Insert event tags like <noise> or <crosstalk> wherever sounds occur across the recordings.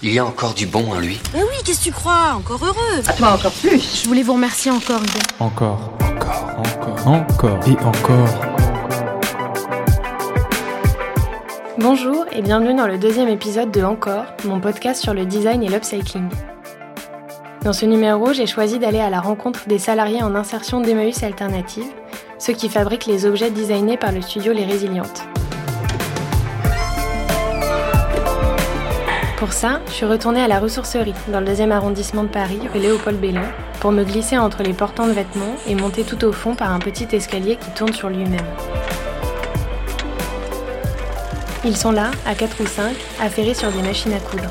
Il y a encore du bon en lui. Mais oui, qu'est-ce que tu crois? Encore heureux À toi encore plus Je voulais vous remercier encore, Yves. Encore, encore, encore, encore et encore. Bonjour et bienvenue dans le deuxième épisode de Encore, mon podcast sur le design et l'upcycling. Dans ce numéro, j'ai choisi d'aller à la rencontre des salariés en insertion d'Emmaüs Alternative, ceux qui fabriquent les objets designés par le studio Les Résilientes. Pour ça, je suis retournée à la ressourcerie, dans le deuxième arrondissement de Paris, rue Léopold Bellon, pour me glisser entre les portants de vêtements et monter tout au fond par un petit escalier qui tourne sur lui-même. Ils sont là, à 4 ou 5, affairés sur des machines à coudre.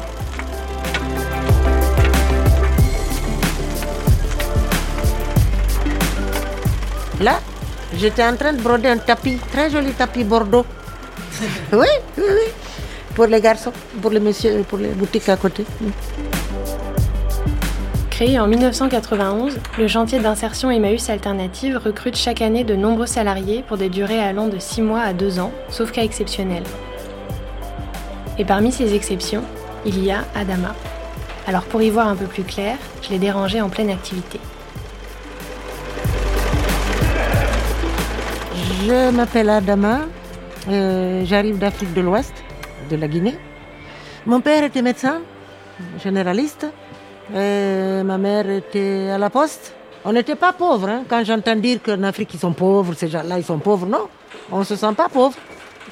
Là, j'étais en train de broder un tapis, très joli tapis bordeaux. <laughs> oui, oui, oui. Pour les garçons, pour les messieurs, pour les boutiques à côté. Créé en 1991, le chantier d'insertion Emmaüs Alternative recrute chaque année de nombreux salariés pour des durées allant de 6 mois à 2 ans, sauf cas exceptionnels. Et parmi ces exceptions, il y a Adama. Alors pour y voir un peu plus clair, je l'ai dérangé en pleine activité. Je m'appelle Adama, euh, j'arrive d'Afrique de l'Ouest, de la Guinée. Mon père était médecin, généraliste, et ma mère était à la poste. On n'était pas pauvres, hein. quand j'entends dire qu'en Afrique ils sont pauvres, ces gens-là ils sont pauvres, non, on ne se sent pas pauvre.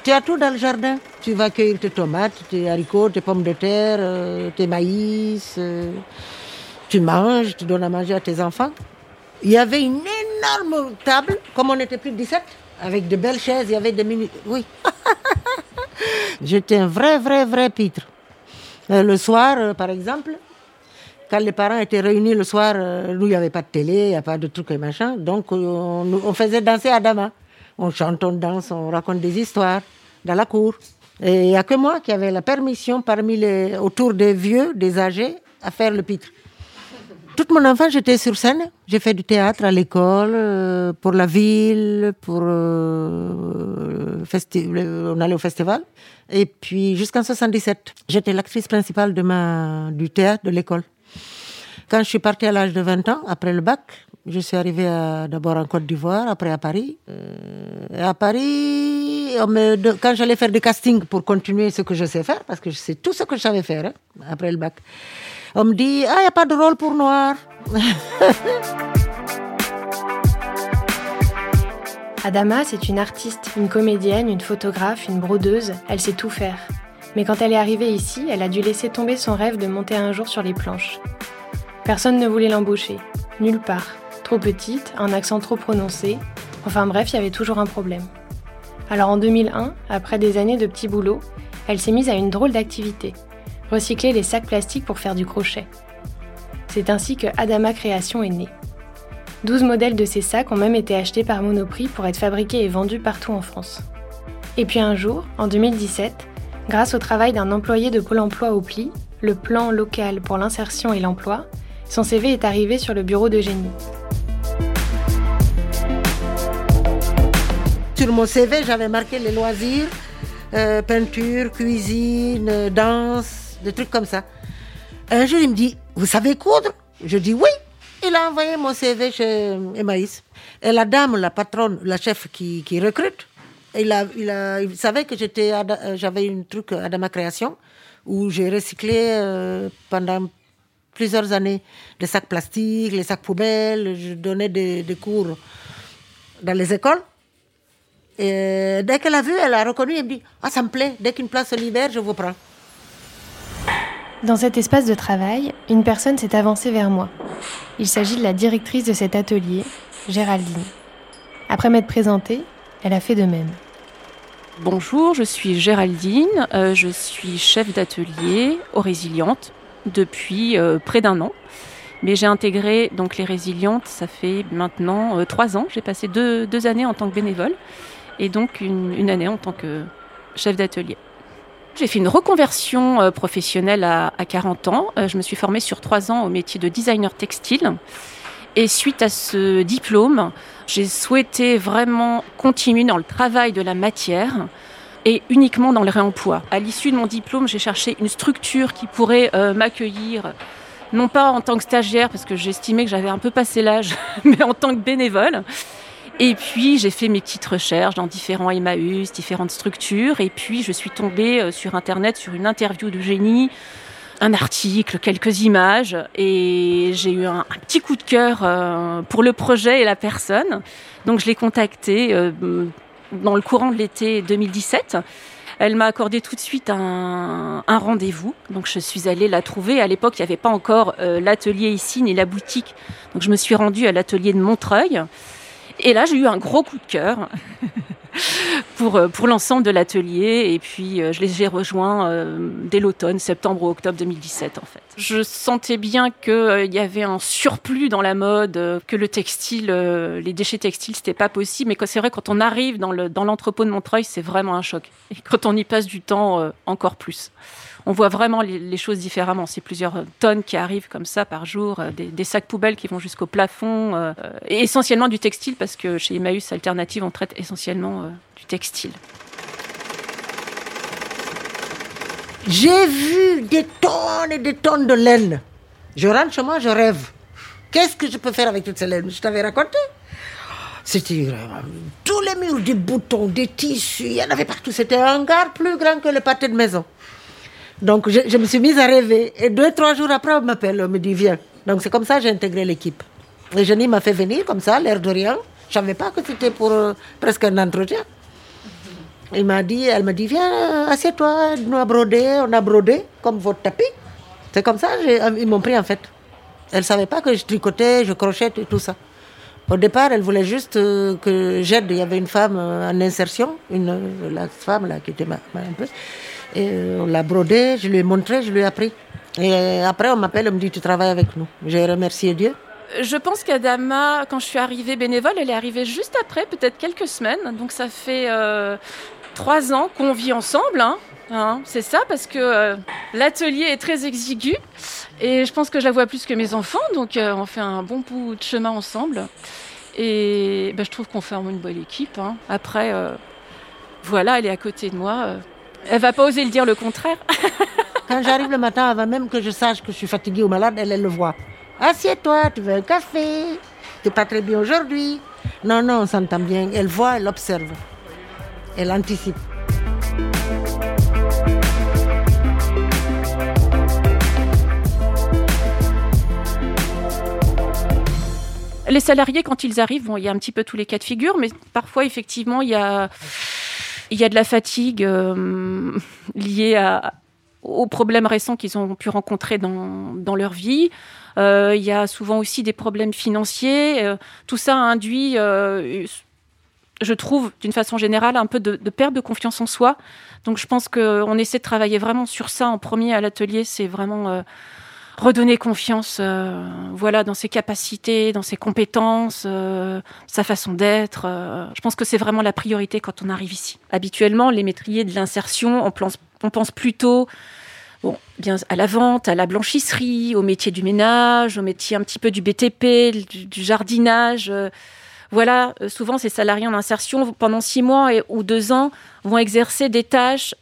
Tu as tout dans le jardin. Tu vas cueillir tes tomates, tes haricots, tes pommes de terre, euh, tes maïs. euh, tu manges, tu donnes à manger à tes enfants. Il y avait une énorme table, comme on était plus de 17, avec de belles chaises, il y avait des mini... Oui. <laughs> J'étais un vrai, vrai, vrai pitre. Euh, le soir, euh, par exemple, quand les parents étaient réunis le soir, euh, nous, il n'y avait pas de télé, il n'y a pas de trucs et machin. Donc, on, on faisait danser Adama. On chante, on danse, on raconte des histoires dans la cour. Et il n'y a que moi qui avais la permission, parmi les, autour des vieux, des âgés, à faire le pitre. Toute mon enfance, j'étais sur scène. J'ai fait du théâtre à l'école, euh, pour la ville, pour euh, le- on allait au festival. Et puis jusqu'en 77, j'étais l'actrice principale du théâtre de l'école. Quand je suis partie à l'âge de 20 ans, après le bac, je suis arrivée d'abord en Côte d'Ivoire, après à Paris. Euh, et à Paris, me de- quand j'allais faire des castings pour continuer ce que je sais faire, parce que c'est tout ce que je savais faire hein, après le bac, on me dit Ah, il n'y a pas de rôle pour noir. <laughs> Adama, c'est une artiste, une comédienne, une photographe, une brodeuse, elle sait tout faire. Mais quand elle est arrivée ici, elle a dû laisser tomber son rêve de monter un jour sur les planches. Personne ne voulait l'embaucher, nulle part. Trop petite, un accent trop prononcé, enfin bref, il y avait toujours un problème. Alors en 2001, après des années de petits boulots, elle s'est mise à une drôle d'activité, recycler les sacs plastiques pour faire du crochet. C'est ainsi que Adama Création est née. 12 modèles de ces sacs ont même été achetés par Monoprix pour être fabriqués et vendus partout en France. Et puis un jour, en 2017, grâce au travail d'un employé de Pôle emploi au PLI, le plan local pour l'insertion et l'emploi, son CV est arrivé sur le bureau d'Eugénie. Sur mon CV, j'avais marqué les loisirs, euh, peinture, cuisine, euh, danse, des trucs comme ça. Un jour, il me dit, vous savez coudre? Je dis oui. Il a envoyé mon CV chez Emmaïs. Et la dame, la patronne, la chef qui, recrute, il, a, savait que euh, j'avais un truc à ma création où j'ai recyclé euh, pendant plusieurs années des sacs plastiques, les sacs poubelles. Je donnais des cours dans les écoles. Et dès qu'elle a vu, elle a reconnu, elle me dit Ah, ça me plaît, dès qu'une place se libère, je vous prends. Dans cet espace de travail, une personne s'est avancée vers moi. Il s'agit de la directrice de cet atelier, Géraldine. Après m'être présentée, elle a fait de même. Bonjour, je suis Géraldine, euh, je suis chef d'atelier aux Résilientes depuis euh, près d'un an. Mais j'ai intégré donc les Résilientes, ça fait maintenant euh, trois ans. J'ai passé deux, deux années en tant que bénévole et donc une, une année en tant que chef d'atelier. J'ai fait une reconversion euh, professionnelle à, à 40 ans. Euh, je me suis formée sur trois ans au métier de designer textile. Et suite à ce diplôme, j'ai souhaité vraiment continuer dans le travail de la matière et uniquement dans le réemploi. À l'issue de mon diplôme, j'ai cherché une structure qui pourrait euh, m'accueillir, non pas en tant que stagiaire, parce que j'estimais que j'avais un peu passé l'âge, <laughs> mais en tant que bénévole. Et puis j'ai fait mes petites recherches dans différents Emmaüs, différentes structures, et puis je suis tombée euh, sur Internet sur une interview de génie un article, quelques images, et j'ai eu un, petit coup de cœur euh, pour le projet et la personne. Donc je l'ai contactée euh, dans le courant de l'été 2017. Elle m'a accordé tout de suite un, rendez-vous. Donc je suis allée la trouver. À l'époque, il n'y avait pas encore l'atelier ici ni la boutique. Donc je me suis rendue à l'atelier de Montreuil. Et là, j'ai eu un gros coup de cœur <laughs> pour, euh, pour l'ensemble de l'atelier. Et puis, euh, je les ai rejoints euh, dès l'automne, septembre ou octobre 2017, en fait. Je sentais bien qu'il y avait un surplus dans la mode, que le textile, les déchets textiles, c'était pas possible. Mais c'est vrai, quand on arrive dans l'entrepôt dans de Montreuil, c'est vraiment un choc. Et quand on y passe du temps, encore plus on voit vraiment les, choses différemment. C'est plusieurs tonnes qui arrivent comme ça par jour, euh, des, sacs poubelles qui vont jusqu'au plafond, euh, et essentiellement du textile parce que chez Emmaüs Alternative, on traite essentiellement euh, du textile. J'ai vu des tonnes et des tonnes de laine. Je rentre chez moi, je rêve. Qu'est-ce que je peux faire avec toute cette laine? Je t'avais raconté. C'était tous les murs, des boutons, des tissus, il y en avait partout. C'était un hangar plus grand que le pâté de maison. Donc je, me suis mise à rêver. Et deux, trois jours après, on m'appelle, on me dit viens. Donc c'est comme ça que j'ai intégré l'équipe. Et Jenny m'a fait venir comme ça, l'air de rien. Je savais pas que c'était pour euh, presque un entretien. Il m'a dit, elle m'a dit viens, assieds-toi, nous a brodé, on a brodé comme votre tapis. C'est comme ça, ils m'ont pris en fait. Elle ne savait pas que je tricotais, je crochette et tout ça. Au départ, elle voulait juste euh, que j'aide. Il y avait une femme euh, en insertion, une, la femme là qui était ma, un peu. Euh, on l'a brodé, je lui ai montré, je lui ai appris. Et après, on m'appelle, on me dit Tu travailles avec nous. J'ai remercié Dieu. Je pense qu'Adama, quand je suis arrivée bénévole, elle est arrivée juste après, peut-être quelques semaines. Donc ça fait euh, trois ans qu'on vit ensemble. Hein. Hein, c'est ça, parce que euh, l'atelier est très exigu. Et je pense que je la vois plus que mes enfants. Donc on fait un bon bout de chemin ensemble. Et ben, je trouve qu'on forme une bonne équipe. Hein. Après, voilà, elle est à côté de moi. Elle va pas oser le dire le contraire. <laughs> Quand j'arrive le matin, avant même que je sache que je suis fatiguée ou malade, elle, elle le voit. Assieds-toi, tu veux un café T'es pas très bien aujourd'hui Non, non, on s'entend bien. Elle voit, elle observe. Elle anticipe. Les salariés, quand ils arrivent, bon, il y a un petit peu tous les cas de figure, mais parfois, effectivement, il y a il y a de la fatigue euh, liée aux problèmes récents qu'ils ont pu rencontrer dans, dans leur vie. Euh, il y a souvent aussi des problèmes financiers. Euh, tout ça induit, je trouve, d'une façon générale, un peu de, de, perte de confiance en soi. Donc je pense qu'on essaie de travailler vraiment sur ça en premier à l'atelier. C'est vraiment redonner confiance euh, voilà dans ses capacités dans ses compétences euh, sa façon d'être euh. je pense que c'est vraiment la priorité quand on arrive ici habituellement les métriers de l'insertion on pense, on pense plutôt à la vente à la blanchisserie au métier du ménage au métier un petit peu du BTP du, jardinage voilà, souvent ces salariés en insertion pendant six mois ou deux ans vont exercer des tâches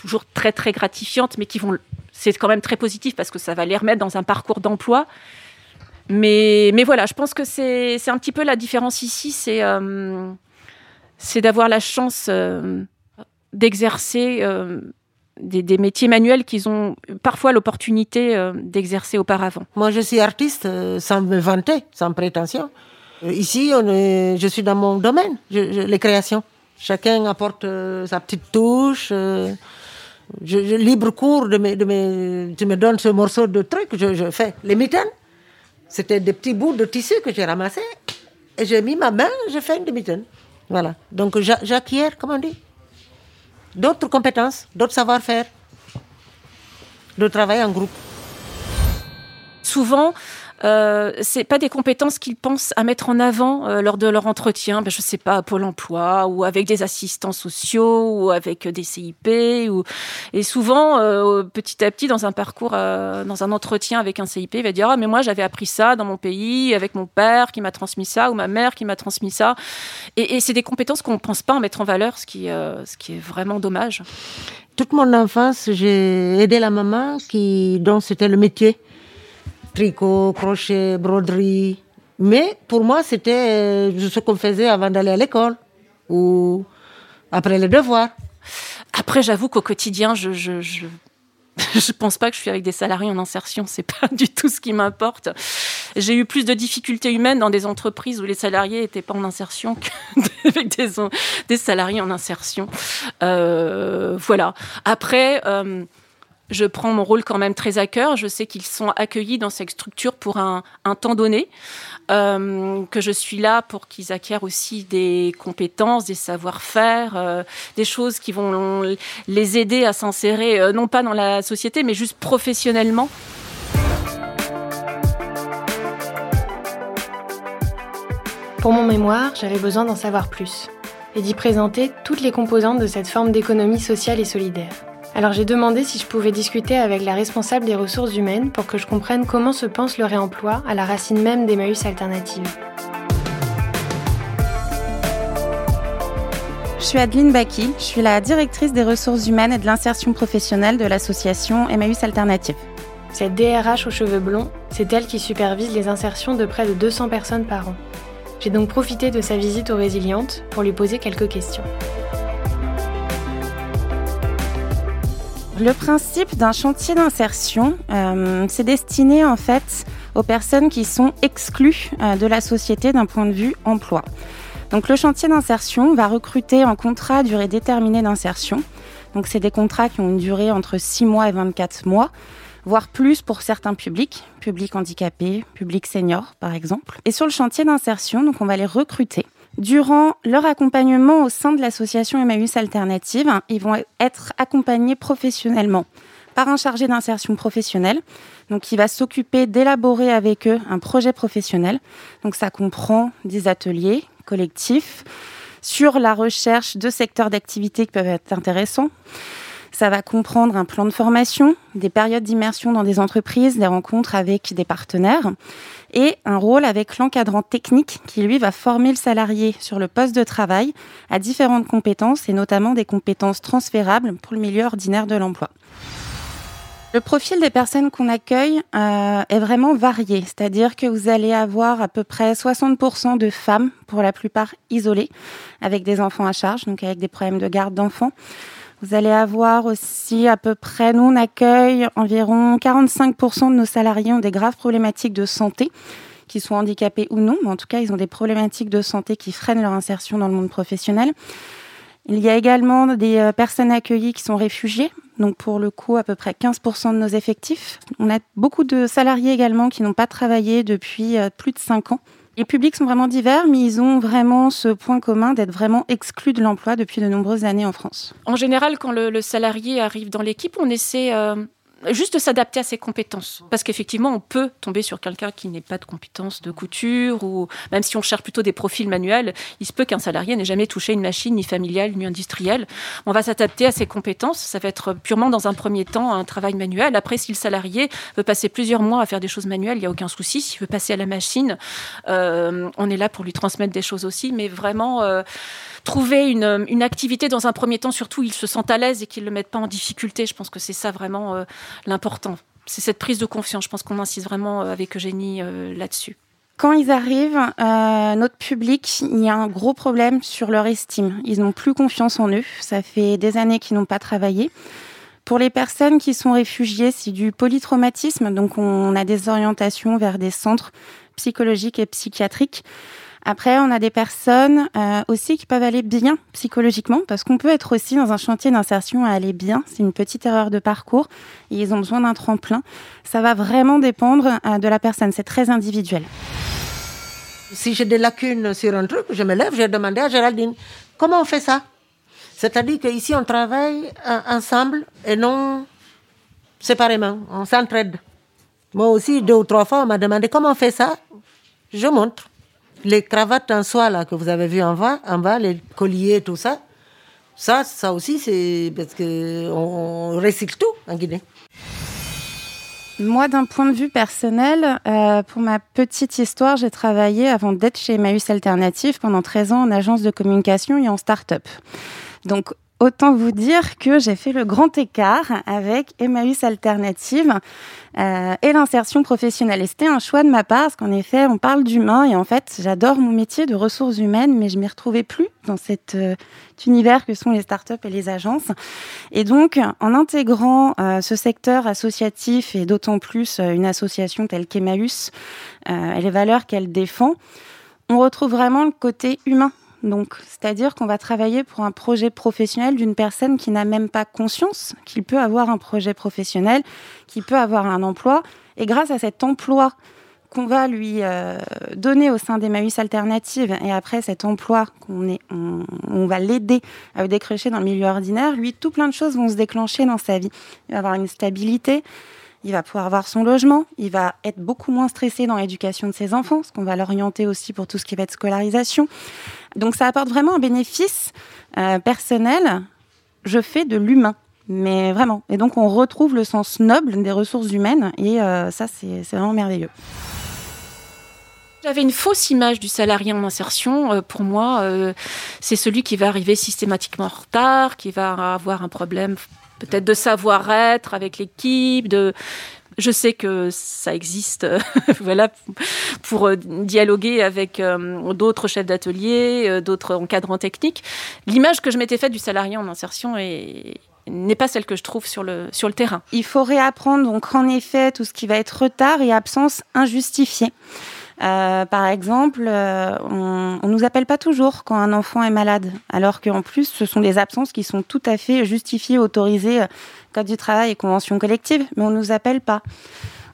toujours très très gratifiantes, mais qui vont c'est quand même très positif parce que ça va les remettre dans un parcours d'emploi. Mais, mais voilà, je pense que c'est un petit peu la différence ici, c'est euh, d'avoir la chance euh, d'exercer euh, des, métiers manuels qu'ils ont parfois l'opportunité d'exercer auparavant. Moi, je suis artiste sans me vanter, sans prétention. Ici, je suis dans mon domaine, les créations. Chacun apporte sa petite touche je, libre cours de mes, de mes, tu me donnes ce morceau de truc, je, je fais les mitaines. C'était des petits bouts de tissu que j'ai ramassés et j'ai mis ma main, j'ai fait une mitaine. Voilà. Donc j'acquiers, comment on dit, d'autres compétences, d'autres savoir-faire, de travail en groupe. Souvent, euh, c'est pas des compétences qu'ils pensent à mettre en avant euh, lors de leur entretien. Ben, je sais pas, à Pôle Emploi ou avec des assistants sociaux ou avec des CIP. Et souvent, euh, petit à petit, dans un parcours, euh, dans un entretien avec un CIP, il va dire ah mais moi j'avais appris ça dans mon pays avec mon père qui m'a transmis ça ou ma mère qui m'a transmis ça. Et, et c'est des compétences qu'on pense pas en mettre en valeur, ce qui, euh, ce qui est vraiment dommage. Toute mon enfance, j'ai aidé la maman qui, dont c'était le métier. Tricot, crochet, broderie. Mais pour moi, c'était euh, ce qu'on faisait avant d'aller à l'école ou après les devoirs. Après, j'avoue qu'au quotidien, je, je, je, <laughs> je pense pas que je suis avec des salariés en insertion. C'est pas du tout ce qui m'importe. J'ai eu plus de difficultés humaines dans des entreprises où les salariés étaient pas en insertion qu'avec <laughs> des, des salariés en insertion. Euh, voilà. Après, euh, je prends mon rôle quand même très à cœur. Je sais qu'ils sont accueillis dans cette structure pour un, temps donné, euh, que je suis là pour qu'ils acquièrent aussi des compétences, des savoir-faire, euh, des choses qui vont les aider à s'insérer, euh, non pas dans la société, mais juste professionnellement. Pour mon mémoire, j'avais besoin d'en savoir plus et d'y présenter toutes les composantes de cette forme d'économie sociale et solidaire. Alors j'ai demandé si je pouvais discuter avec la responsable des ressources humaines pour que je comprenne comment se pense le réemploi à la racine même d'Emmaüs Alternative. Je suis Adeline Baki, je suis la directrice des ressources humaines et de l'insertion professionnelle de l'association Emmaüs Alternative. Cette DRH aux cheveux blonds, c'est elle qui supervise les insertions de près de 200 personnes par an. J'ai donc profité de sa visite aux résilientes pour lui poser quelques questions. Le principe d'un chantier d'insertion, euh, c'est destiné en fait aux personnes qui sont exclues euh, de la société d'un point de vue emploi. Donc le chantier d'insertion va recruter en contrat durée déterminée d'insertion. Donc c'est des contrats qui ont une durée entre 6 mois et 24 mois, voire plus pour certains publics, publics handicapés, publics seniors par exemple. Et sur le chantier d'insertion, on va les recruter Durant leur accompagnement au sein de l'association Emmaüs Alternative, ils vont être accompagnés professionnellement par un chargé d'insertion professionnelle, donc qui va s'occuper d'élaborer avec eux un projet professionnel. Donc ça comprend des ateliers collectifs sur la recherche de secteurs d'activité qui peuvent être intéressants. Ça va comprendre un plan de formation, des périodes d'immersion dans des entreprises, des rencontres avec des partenaires et un rôle avec l'encadrant technique qui, lui, va former le salarié sur le poste de travail à différentes compétences et notamment des compétences transférables pour le milieu ordinaire de l'emploi. Le profil des personnes qu'on accueille euh, est vraiment varié, c'est-à-dire que vous allez avoir à peu près 60% de femmes, pour la plupart isolées, avec des enfants à charge, donc avec des problèmes de garde d'enfants. Vous allez avoir aussi à peu près, nous on accueille environ 45% de nos salariés ont des graves problématiques de santé, qu'ils soient handicapés ou non, mais en tout cas ils ont des problématiques de santé qui freinent leur insertion dans le monde professionnel. Il y a également des euh, personnes accueillies qui sont réfugiées, donc pour le coup à peu près 15% de nos effectifs. On a beaucoup de salariés également qui n'ont pas travaillé depuis euh, plus de 5 ans les publics sont vraiment divers, mais ils ont vraiment ce point commun d'être vraiment exclus de l'emploi depuis de nombreuses années en France. En général, quand le, salarié arrive dans l'équipe, on essaie euh, juste s'adapter à ses compétences. Parce qu'effectivement, on peut tomber sur quelqu'un qui n'ait pas de compétences de couture, ou même si on cherche plutôt des profils manuels, il se peut qu'un salarié n'ait jamais touché une machine, ni familiale, ni industrielle. On va s'adapter à ses compétences. Ça va être purement dans un premier temps un travail manuel. Après, si le salarié veut passer plusieurs mois à faire des choses manuelles, il n'y a aucun souci. S'il veut passer à la machine, euh, on est là pour lui transmettre des choses aussi. Mais vraiment... Euh, trouver une, activité dans un premier temps, surtout ils se sentent à l'aise et qu'ils ne le mettent pas en difficulté. Je pense que c'est ça vraiment euh, l'important. C'est cette prise de confiance. Je pense qu'on insiste vraiment euh, avec Eugénie euh, là-dessus. Quand ils arrivent, euh, notre public, il y a un gros problème sur leur estime. Ils n'ont plus confiance en eux. Ça fait des années qu'ils n'ont pas travaillé. Pour les personnes qui sont réfugiées, c'est du polytraumatisme. Donc, on a des orientations vers des centres psychologiques et psychiatriques. Après, on a des personnes euh, aussi qui peuvent aller bien psychologiquement, parce qu'on peut être aussi dans un chantier d'insertion à aller bien. C'est une petite erreur de parcours ils ont besoin d'un tremplin. Ça va vraiment dépendre euh, de la personne. C'est très individuel. Si j'ai des lacunes sur un truc, je me lève, je demande à Géraldine, comment on fait ça? C'est-à-dire qu'ici, on travaille ensemble et non séparément. On s'entraide. Moi aussi, deux ou trois fois, on m'a demandé comment on fait ça. Je montre. Les cravates en soie là, que vous avez vu en bas, les colliers, tout ça. Ça, ça aussi, c'est parce qu'on on recycle tout en Guinée. Moi, d'un point de vue personnel, euh, pour ma petite histoire, j'ai travaillé avant d'être chez Emmaüs Alternative pendant 13 ans en agence de communication et en start-up. Donc, Autant vous dire que j'ai fait le grand écart avec Emmaüs Alternative euh, et l'insertion professionnelle. Et c'était un choix de ma part, parce qu'en effet, on parle d'humain et en fait, j'adore mon métier de ressources humaines, mais je m'y retrouvais plus dans cet euh, univers que sont les startups et les agences. Et donc, en intégrant euh, ce secteur associatif et d'autant plus une association telle qu'Emmaüs et les valeurs qu'elle défend, on retrouve vraiment le côté humain donc, c'est-à-dire qu'on va travailler pour un projet professionnel d'une personne qui n'a même pas conscience qu'il peut avoir un projet professionnel, qui peut avoir un emploi. Et grâce à cet emploi qu'on va lui euh, donner au sein d'Emmaüs Alternatives, et après cet emploi qu'on va l'aider à décrocher dans le milieu ordinaire, lui, tout plein de choses vont se déclencher dans sa vie. Il va avoir une stabilité, il va pouvoir avoir son logement, il va être beaucoup moins stressé dans l'éducation de ses enfants, parce qu'on va l'orienter aussi pour tout ce qui va être scolarisation. Donc ça apporte vraiment un bénéfice euh, personnel. Je fais de l'humain, mais vraiment. Et donc on retrouve le sens noble des ressources humaines, et euh, ça c'est vraiment merveilleux. J'avais une fausse image du salarié en insertion. Euh, pour moi, c'est celui qui va arriver systématiquement en retard, qui va avoir un problème peut-être de savoir-être avec l'équipe, de je sais que ça existe, <laughs> voilà, pour euh, dialoguer avec euh, d'autres chefs d'atelier, euh, d'autres encadrants techniques. L'image que je m'étais faite du salarié en insertion n'est pas celle que je trouve sur le, sur le terrain. Il faut réapprendre donc en effet tout ce qui va être retard et absence injustifiée. Euh, par exemple, euh, on, ne nous appelle pas toujours quand un enfant est malade, alors qu'en plus, ce sont des absences qui sont tout à fait justifiées, autorisées, euh, Code du travail et convention collective, mais on nous appelle pas.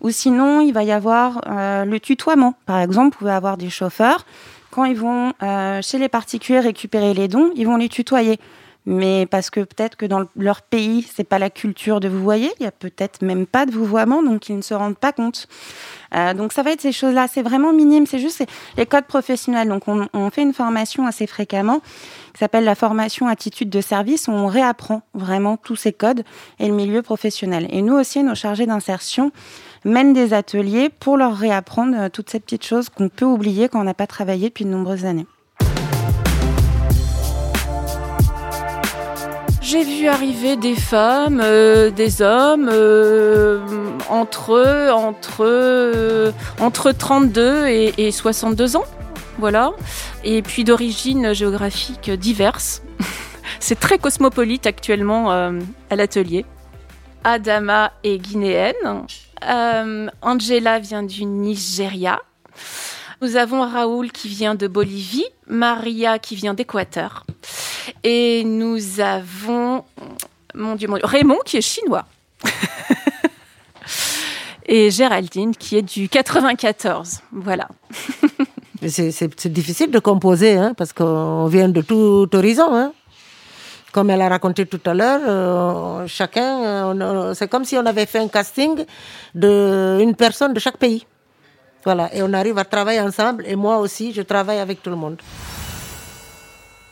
Ou sinon, il va y avoir le tutoiement. Par exemple, vous pouvez avoir des chauffeurs, quand ils vont chez les particuliers récupérer les dons, ils vont les tutoyer mais parce que peut-être que dans leur pays, c'est pas la culture de vous voyez, il y a peut-être même pas de vouvoiement, donc ils ne se rendent pas compte. Euh, donc ça va être ces choses-là, c'est vraiment minime, c'est juste les codes professionnels. Donc on, on, fait une formation assez fréquemment qui s'appelle la formation attitude de service, où on réapprend vraiment tous ces codes et le milieu professionnel. Et nous aussi, nos chargés d'insertion mènent des ateliers pour leur réapprendre euh, toutes ces petites choses qu'on peut oublier quand on n'a pas travaillé depuis de nombreuses années. J'ai vu arriver des femmes, euh, des hommes, euh, entre, entre, euh, entre 32 et, et 62 ans. Voilà. Et puis d'origine géographique diverses. <laughs> C'est très cosmopolite actuellement à l'atelier. Adama est guinéenne. Angela vient du Nigeria. Nous avons Raoul qui vient de Bolivie, Maria qui vient d'Équateur. Et nous avons, mon Dieu, mon Dieu, Raymond qui est chinois. <laughs> et Géraldine qui est du 94. Voilà. <laughs> c'est difficile de composer hein, parce qu'on vient de tout horizon. Hein. Comme elle a raconté tout à l'heure, euh, chacun, c'est comme si on avait fait un casting d'une personne de chaque pays. Voilà, et on arrive à travailler ensemble et moi aussi, je travaille avec tout le monde.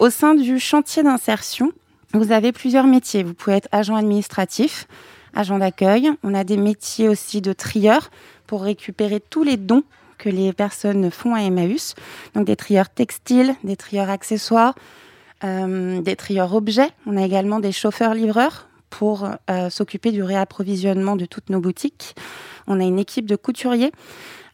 Au sein du chantier d'insertion, vous avez plusieurs métiers. Vous pouvez être agent administratif, agent d'accueil. On a des métiers aussi de trieur pour récupérer tous les dons que les personnes font à Emmaüs. Donc des trieurs textiles, des trieurs accessoires, euh, des trieurs objets. On a également des chauffeurs-livreurs pour euh, s'occuper du réapprovisionnement de toutes nos boutiques. On a une équipe de couturiers,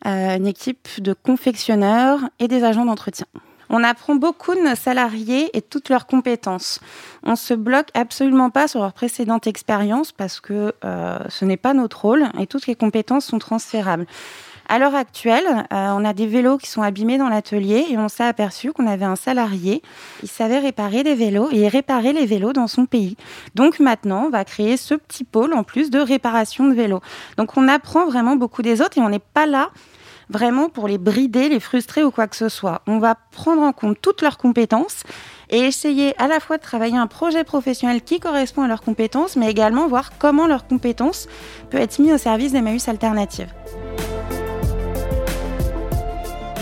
euh, une équipe de confectionneurs et des agents d'entretien. On apprend beaucoup de nos salariés et toutes leurs compétences. On se bloque absolument pas sur leur précédente expérience parce que euh, ce n'est pas notre rôle et toutes les compétences sont transférables. À l'heure actuelle, euh, on a des vélos qui sont abîmés dans l'atelier et on s'est aperçu qu'on avait un salarié, il savait réparer des vélos et réparer les vélos dans son pays. Donc maintenant, on va créer ce petit pôle en plus de réparation de vélos. Donc on apprend vraiment beaucoup des autres et on n'est pas là vraiment pour les brider, les frustrer ou quoi que ce soit. On va prendre en compte toutes leurs compétences et essayer à la fois de travailler un projet professionnel qui correspond à leurs compétences, mais également voir comment leurs compétences peuvent être mises au service d'Emmaüs Alternatives.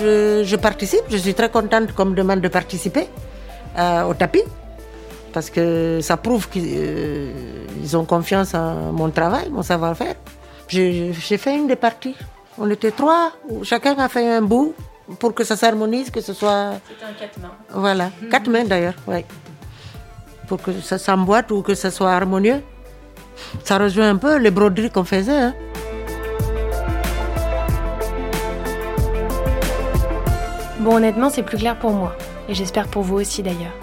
Je, participe, je suis très contente qu'on me demande de participer euh, au tapis parce que ça prouve qu'ils euh, ont confiance en mon travail, mon savoir-faire. J'ai fait une des parties. On était trois, chacun a fait un bout pour que ça s'harmonise, que ce soit. C'était un quatre mains. Voilà, quatre mains d'ailleurs, oui. Pour que ça s'emboîte ou que ça soit harmonieux. Ça rejoint un peu les broderies qu'on faisait. Hein. Bon, honnêtement, c'est plus clair pour moi. Et j'espère pour vous aussi d'ailleurs.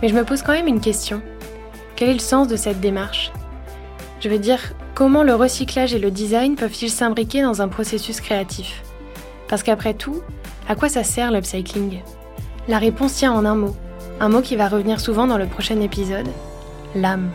Mais je me pose quand même une question. Quel est le sens de cette démarche? Je veux dire, comment le recyclage et le design peuvent-ils s'imbriquer dans un processus créatif? Parce qu'après tout, à quoi ça sert l'upcycling? La réponse tient en un mot. Un mot qui va revenir souvent dans le prochain épisode l'âme.